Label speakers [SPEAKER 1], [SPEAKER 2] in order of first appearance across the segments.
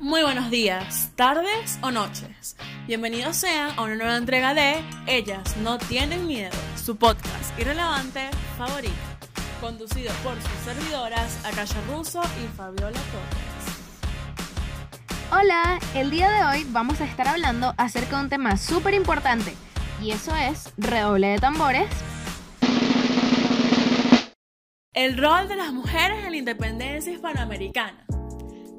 [SPEAKER 1] Muy buenos días, tardes o noches. Bienvenidos sean a una nueva entrega de Ellas no tienen miedo, su podcast irrelevante favorito, conducido por sus servidoras Akasha Russo y Fabiola Torres.
[SPEAKER 2] Hola, el día de hoy vamos a estar hablando acerca de un tema súper importante y eso es redoble de tambores.
[SPEAKER 1] El rol de las mujeres en la independencia hispanoamericana.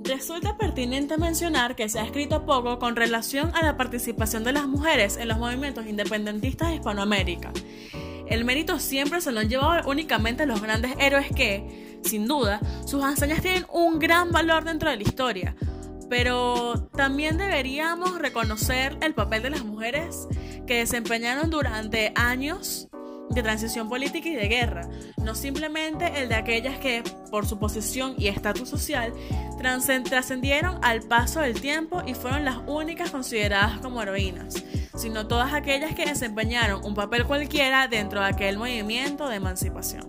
[SPEAKER 1] Resulta pertinente mencionar que se ha escrito poco con relación a la participación de las mujeres en los movimientos independentistas de Hispanoamérica. El mérito siempre se lo han llevado únicamente los grandes héroes que, sin duda, sus hazañas tienen un gran valor dentro de la historia, pero también deberíamos reconocer el papel de las mujeres que desempeñaron durante años de transición política y de guerra, no simplemente el de aquellas que, por su posición y estatus social, trascendieron al paso del tiempo y fueron las únicas consideradas como heroínas, sino todas aquellas que desempeñaron un papel cualquiera dentro de aquel movimiento de emancipación.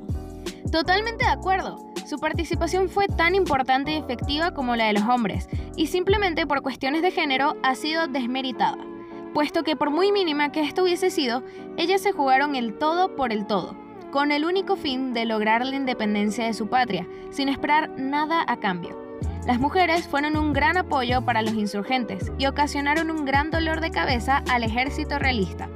[SPEAKER 2] Totalmente de acuerdo. Su participación fue tan importante y efectiva como la de los hombres, y simplemente por cuestiones de género ha sido desmeritada puesto que por muy mínima que esto hubiese sido, ellas se jugaron el todo por el todo, con el único fin de lograr la independencia de su patria, sin esperar nada a cambio. Las mujeres fueron un gran apoyo para los insurgentes y ocasionaron un gran dolor de cabeza al ejército realista.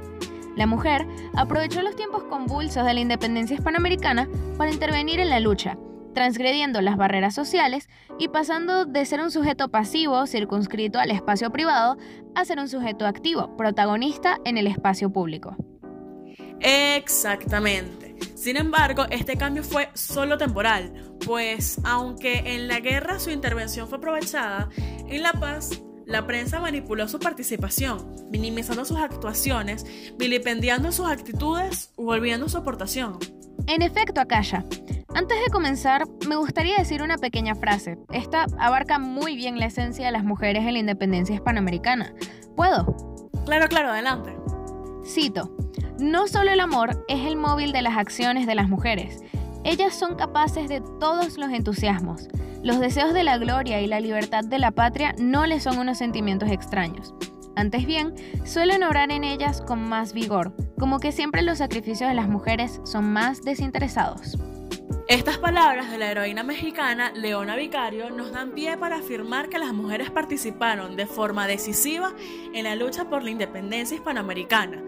[SPEAKER 2] La mujer aprovechó los tiempos convulsos de la independencia hispanoamericana para intervenir en la lucha, transgrediendo las barreras sociales y pasando de ser un sujeto pasivo circunscrito al espacio privado a ser un sujeto activo, protagonista en el espacio público.
[SPEAKER 1] Exactamente. Sin embargo, este cambio fue solo temporal, pues aunque en la guerra su intervención fue aprovechada, en la paz la prensa manipuló su participación, minimizando sus actuaciones, vilipendiando sus actitudes o olvidando su aportación.
[SPEAKER 2] En efecto, Akasha, antes de comenzar, me gustaría decir una pequeña frase. Esta abarca muy bien la esencia de las mujeres en la independencia hispanoamericana. ¿Puedo?
[SPEAKER 1] Claro, claro, adelante.
[SPEAKER 2] Cito, no solo el amor es el móvil de las acciones de las mujeres, ellas son capaces de todos los entusiasmos. Los deseos de la gloria y la libertad de la patria no les son unos sentimientos extraños. Antes bien, suelen obrar en ellas con más vigor, como que siempre los sacrificios de las mujeres son más desinteresados.
[SPEAKER 1] Estas palabras de la heroína mexicana Leona Vicario nos dan pie para afirmar que las mujeres participaron de forma decisiva en la lucha por la independencia hispanoamericana,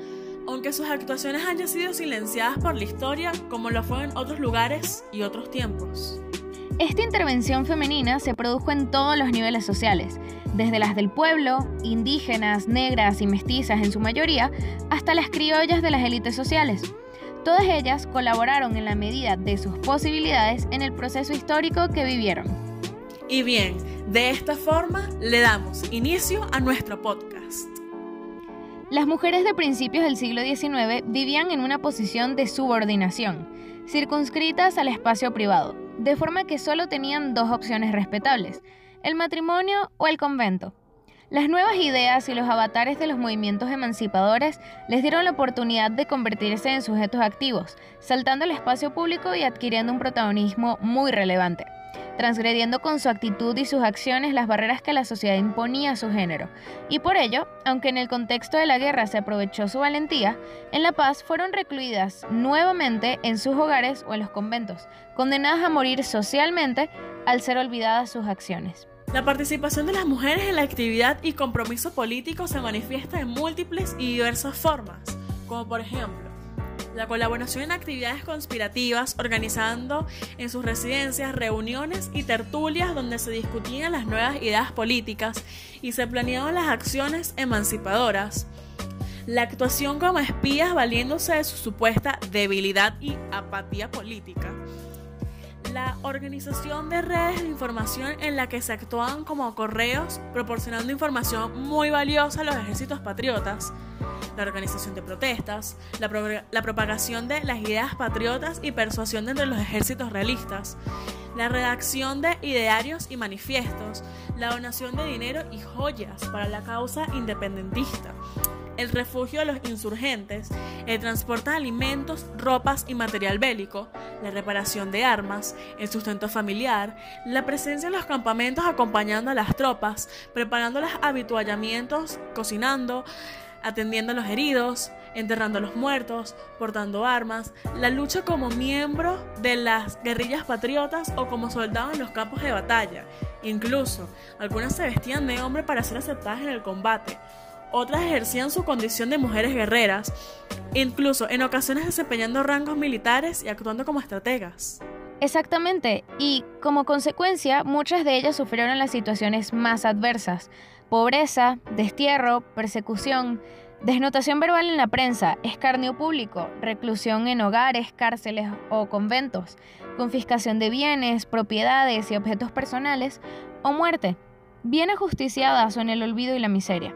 [SPEAKER 1] aunque sus actuaciones hayan sido silenciadas por la historia como lo fue en otros lugares y otros tiempos.
[SPEAKER 2] Esta intervención femenina se produjo en todos los niveles sociales, desde las del pueblo, indígenas, negras y mestizas en su mayoría, hasta las criollas de las élites sociales. Todas ellas colaboraron en la medida de sus posibilidades en el proceso histórico que vivieron.
[SPEAKER 1] Y bien, de esta forma le damos inicio a nuestro podcast.
[SPEAKER 2] Las mujeres de principios del siglo XIX vivían en una posición de subordinación, circunscritas al espacio privado, de forma que solo tenían dos opciones respetables, el matrimonio o el convento. Las nuevas ideas y los avatares de los movimientos emancipadores les dieron la oportunidad de convertirse en sujetos activos, saltando el espacio público y adquiriendo un protagonismo muy relevante, transgrediendo con su actitud y sus acciones las barreras que la sociedad imponía a su género. Y por ello, aunque en el contexto de la guerra se aprovechó su valentía, en la paz fueron recluidas nuevamente en sus hogares o en los conventos, condenadas a morir socialmente al ser olvidadas sus acciones.
[SPEAKER 1] La participación de las mujeres en la actividad y compromiso político se manifiesta en múltiples y diversas formas, como por ejemplo, la colaboración en actividades conspirativas, organizando en sus residencias reuniones y tertulias donde se discutían las nuevas ideas políticas y se planeaban las acciones emancipadoras. La actuación como espías valiéndose de su supuesta debilidad y apatía política la organización de redes de información en la que se actuaban como correos, proporcionando información muy valiosa a los ejércitos patriotas, la organización de protestas, la, propagación de las ideas patriotas y persuasión entre los ejércitos realistas, la redacción de idearios y manifiestos, la donación de dinero y joyas para la causa independentista, el refugio de los insurgentes, el transporte de alimentos, ropas y material bélico, la reparación de armas, el sustento familiar, la presencia en los campamentos acompañando a las tropas, preparando los habituallamientos, cocinando, atendiendo a los heridos, enterrando a los muertos, portando armas, la lucha como miembro de las guerrillas patriotas o como soldados en los campos de batalla. Incluso, algunas se vestían de hombre para ser aceptadas en el combate, otras ejercían su condición de mujeres guerreras, incluso en ocasiones desempeñando rangos militares y actuando como estrategas.
[SPEAKER 2] Exactamente, y como consecuencia muchas de ellas sufrieron las situaciones más adversas, pobreza, destierro, persecución, desnotación verbal en la prensa, escarnio público, reclusión en hogares, cárceles o conventos, confiscación de bienes, propiedades y objetos personales, o muerte, bien ajusticiadas o en el olvido y la miseria.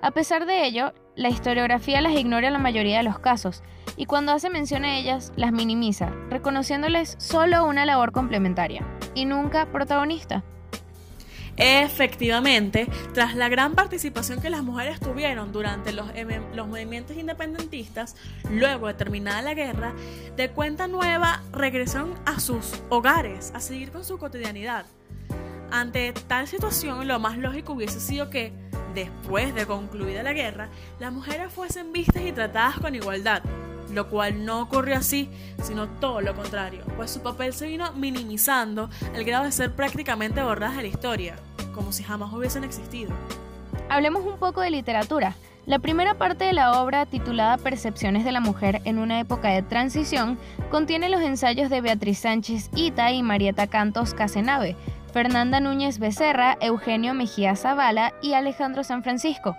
[SPEAKER 2] A pesar de ello, la historiografía las ignora en la mayoría de los casos, y cuando hace mención a ellas, las minimiza, reconociéndoles solo una labor complementaria, y nunca protagonista.
[SPEAKER 1] Efectivamente, tras la gran participación que las mujeres tuvieron durante los, los, movimientos independentistas, luego de terminada la guerra, de cuenta nueva regresaron a sus hogares a seguir con su cotidianidad. Ante tal situación, lo más lógico hubiese sido que, después de concluida la guerra, las mujeres fuesen vistas y tratadas con igualdad, lo cual no ocurrió así, sino todo lo contrario, pues su papel se vino minimizando al grado de ser prácticamente borradas de la historia, como si jamás hubiesen existido.
[SPEAKER 2] Hablemos un poco de literatura. La primera parte de la obra, titulada Percepciones de la mujer en una época de transición, contiene los ensayos de Beatriz Sánchez Ita y Marieta Cantos Casenave, Fernanda Núñez Becerra, Eugenio Mejía Zavala y Alejandro San Francisco.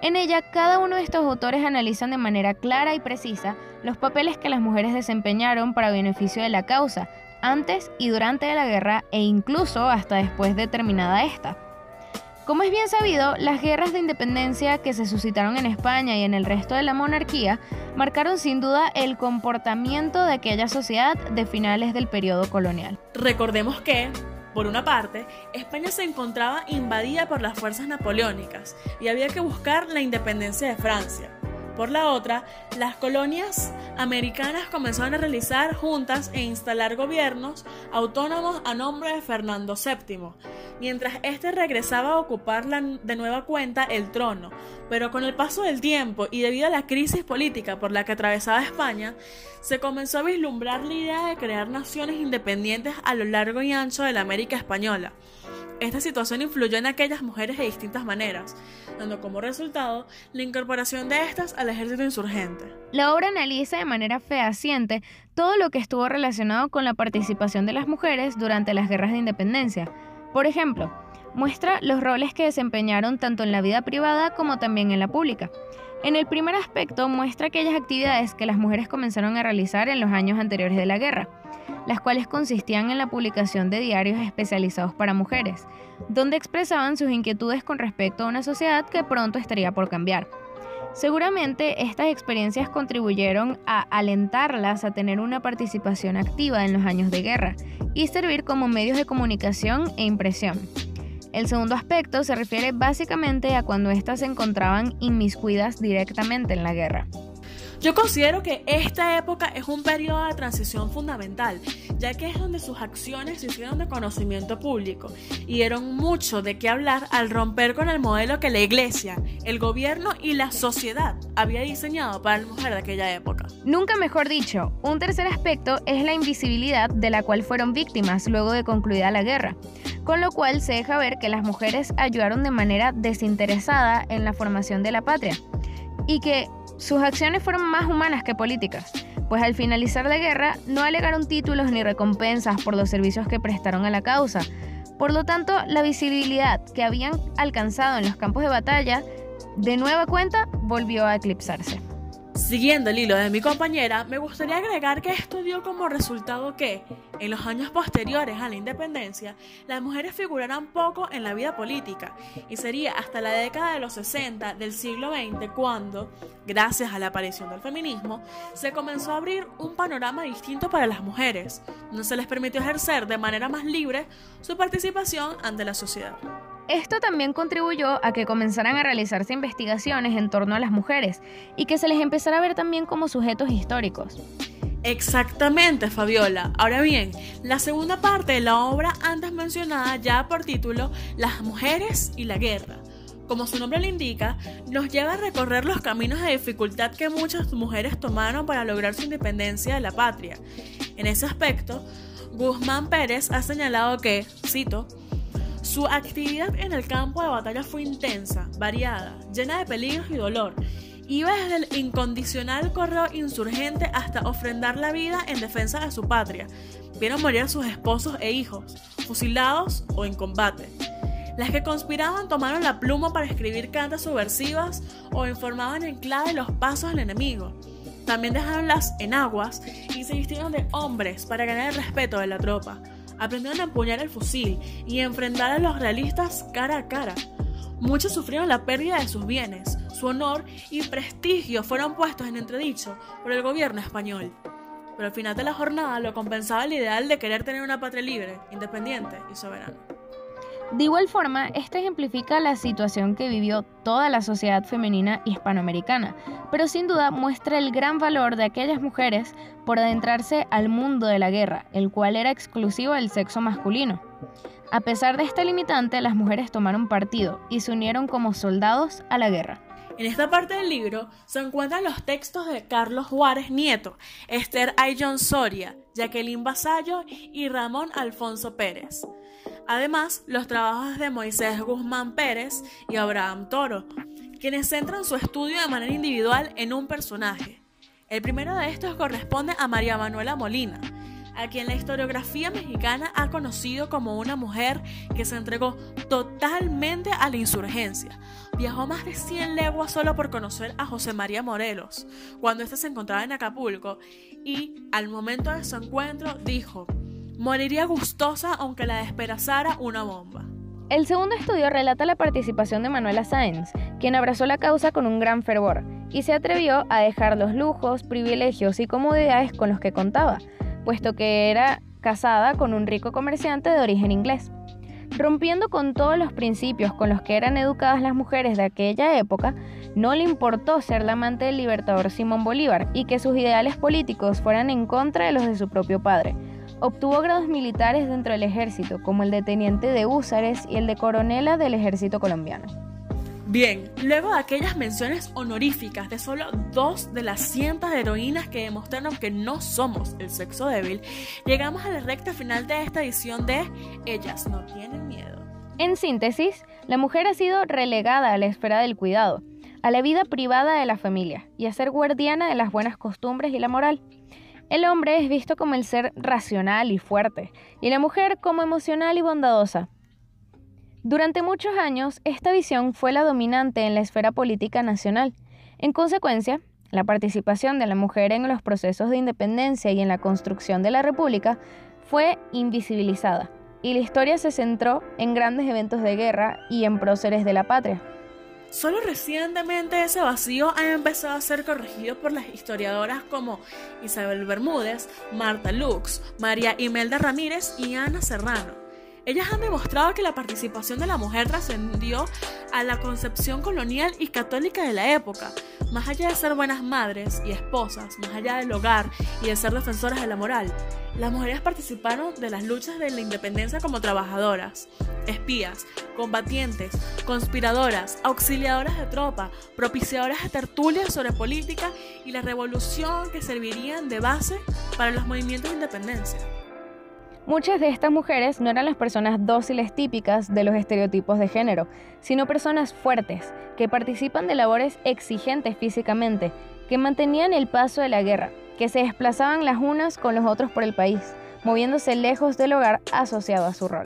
[SPEAKER 2] En ella, cada uno de estos autores analizan de manera clara y precisa los papeles que las mujeres desempeñaron para beneficio de la causa, antes y durante la guerra e incluso hasta después de terminada esta. Como es bien sabido, las guerras de independencia que se suscitaron en España y en el resto de la monarquía marcaron sin duda el comportamiento de aquella sociedad de finales del periodo colonial.
[SPEAKER 1] Recordemos que, por una parte, España se encontraba invadida por las fuerzas napoleónicas y había que buscar la independencia de Francia. Por la otra, las colonias americanas comenzaron a realizar juntas e instalar gobiernos autónomos a nombre de Fernando VII, mientras éste regresaba a ocupar de nueva cuenta el trono. Pero con el paso del tiempo y debido a la crisis política por la que atravesaba España, se comenzó a vislumbrar la idea de crear naciones independientes a lo largo y ancho de la América española. Esta situación influyó en aquellas mujeres de distintas maneras, dando como resultado la incorporación de estas al ejército insurgente.
[SPEAKER 2] La obra analiza de manera fehaciente todo lo que estuvo relacionado con la participación de las mujeres durante las guerras de independencia. Por ejemplo, muestra los roles que desempeñaron tanto en la vida privada como también en la pública. En el primer aspecto muestra aquellas actividades que las mujeres comenzaron a realizar en los años anteriores de la guerra las cuales consistían en la publicación de diarios especializados para mujeres, donde expresaban sus inquietudes con respecto a una sociedad que pronto estaría por cambiar. Seguramente estas experiencias contribuyeron a alentarlas a tener una participación activa en los años de guerra y servir como medios de comunicación e impresión. El segundo aspecto se refiere básicamente a cuando éstas se encontraban inmiscuidas directamente en la guerra.
[SPEAKER 1] Yo considero que esta época es un periodo de transición fundamental, ya que es donde sus acciones se hicieron de conocimiento público y dieron mucho de qué hablar al romper con el modelo que la iglesia, el gobierno y la sociedad había diseñado para la mujer de aquella época.
[SPEAKER 2] Nunca mejor dicho, un tercer aspecto es la invisibilidad de la cual fueron víctimas luego de concluida la guerra, con lo cual se deja ver que las mujeres ayudaron de manera desinteresada en la formación de la patria y que sus acciones fueron más humanas que políticas, pues al finalizar la guerra no alegaron títulos ni recompensas por los servicios que prestaron a la causa. Por lo tanto, la visibilidad que habían alcanzado en los campos de batalla, de nueva cuenta, volvió a eclipsarse.
[SPEAKER 1] Siguiendo el hilo de mi compañera, me gustaría agregar que esto dio como resultado que, en los años posteriores a la independencia, las mujeres figuraran poco en la vida política, y sería hasta la década de los 60 del siglo XX cuando, gracias a la aparición del feminismo, se comenzó a abrir un panorama distinto para las mujeres, donde se les permitió ejercer de manera más libre su participación ante la sociedad.
[SPEAKER 2] Esto también contribuyó a que comenzaran a realizarse investigaciones en torno a las mujeres y que se les empezara a ver también como sujetos históricos.
[SPEAKER 1] Exactamente, Fabiola. Ahora bien, la segunda parte de la obra antes mencionada ya por título Las mujeres y la guerra. Como su nombre le indica, nos lleva a recorrer los caminos de dificultad que muchas mujeres tomaron para lograr su independencia de la patria. En ese aspecto, Guzmán Pérez ha señalado que, cito, su actividad en el campo de batalla fue intensa, variada, llena de peligros y dolor. Iba desde el incondicional correo insurgente hasta ofrendar la vida en defensa de su patria. Vieron morir a sus esposos e hijos, fusilados o en combate. Las que conspiraban tomaron la pluma para escribir cantas subversivas o informaban en clave los pasos del enemigo. También dejaron las enaguas y se vistieron de hombres para ganar el respeto de la tropa aprendieron a empuñar el fusil y enfrentar a los realistas cara a cara. Muchos sufrieron la pérdida de sus bienes, su honor y prestigio fueron puestos en entredicho por el gobierno español. Pero al final de la jornada lo compensaba el ideal de querer tener una patria libre, independiente y soberana.
[SPEAKER 2] De igual forma, esto ejemplifica la situación que vivió toda la sociedad femenina hispanoamericana, pero sin duda muestra el gran valor de aquellas mujeres por adentrarse al mundo de la guerra, el cual era exclusivo del sexo masculino. A pesar de esta limitante, las mujeres tomaron partido y se unieron como soldados a la guerra.
[SPEAKER 1] En esta parte del libro se encuentran los textos de Carlos Juárez Nieto, Esther Ayllón Soria, Jacqueline Basallo y Ramón Alfonso Pérez. Además, los trabajos de Moisés Guzmán Pérez y Abraham Toro, quienes centran su estudio de manera individual en un personaje. El primero de estos corresponde a María Manuela Molina, a quien la historiografía mexicana ha conocido como una mujer que se entregó totalmente a la insurgencia. Viajó más de 100 leguas solo por conocer a José María Morelos, cuando éste se encontraba en Acapulco, y al momento de su encuentro dijo, Moriría gustosa aunque la despedazara una bomba.
[SPEAKER 2] El segundo estudio relata la participación de Manuela Sáenz, quien abrazó la causa con un gran fervor y se atrevió a dejar los lujos, privilegios y comodidades con los que contaba, puesto que era casada con un rico comerciante de origen inglés. Rompiendo con todos los principios con los que eran educadas las mujeres de aquella época, no le importó ser la amante del libertador Simón Bolívar y que sus ideales políticos fueran en contra de los de su propio padre, Obtuvo grados militares dentro del ejército, como el de teniente de húsares y el de coronela del ejército colombiano.
[SPEAKER 1] Bien, luego de aquellas menciones honoríficas de solo dos de las cientos de heroínas que demostraron que no somos el sexo débil, llegamos a la recta final de esta edición de Ellas no tienen miedo.
[SPEAKER 2] En síntesis, la mujer ha sido relegada a la esfera del cuidado, a la vida privada de la familia y a ser guardiana de las buenas costumbres y la moral. El hombre es visto como el ser racional y fuerte, y la mujer como emocional y bondadosa. Durante muchos años, esta visión fue la dominante en la esfera política nacional. En consecuencia, la participación de la mujer en los procesos de independencia y en la construcción de la República fue invisibilizada, y la historia se centró en grandes eventos de guerra y en próceres de la patria.
[SPEAKER 1] Solo recientemente ese vacío ha empezado a ser corregido por las historiadoras como Isabel Bermúdez, Marta Lux, María Imelda Ramírez y Ana Serrano. Ellas han demostrado que la participación de la mujer trascendió a la concepción colonial y católica de la época, más allá de ser buenas madres y esposas, más allá del hogar y de ser defensoras de la moral. Las mujeres participaron de las luchas de la independencia como trabajadoras, espías, combatientes, conspiradoras, auxiliadoras de tropa, propiciadoras de tertulias sobre política y la revolución que servirían de base para los movimientos de independencia.
[SPEAKER 2] Muchas de estas mujeres no eran las personas dóciles típicas de los estereotipos de género, sino personas fuertes, que participan de labores exigentes físicamente, que mantenían el paso de la guerra, que se desplazaban las unas con los otros por el país, moviéndose lejos del hogar asociado a su rol.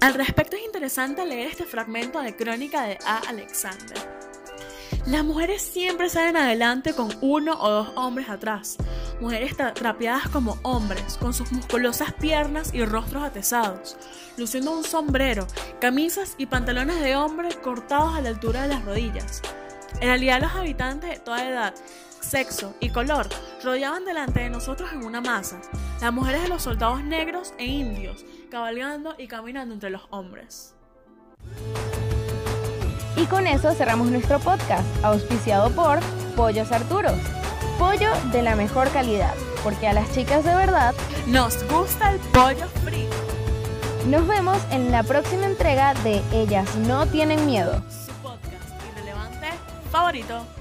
[SPEAKER 1] Al respecto es interesante leer este fragmento de crónica de A. Alexander. Las mujeres siempre salen adelante con uno o dos hombres atrás. Mujeres trapeadas como hombres, con sus musculosas piernas y rostros atesados, luciendo un sombrero, camisas y pantalones de hombre cortados a la altura de las rodillas. En realidad los habitantes de toda edad, sexo y color rodeaban delante de nosotros en una masa, las mujeres de los soldados negros e indios, cabalgando y caminando entre los hombres.
[SPEAKER 2] Y con eso cerramos nuestro podcast, auspiciado por Pollos Arturos. Pollo de la mejor calidad, porque a las chicas de verdad
[SPEAKER 1] nos gusta el pollo frito.
[SPEAKER 2] Nos vemos en la próxima entrega de Ellas no tienen miedo.
[SPEAKER 1] Su podcast irrelevante favorito.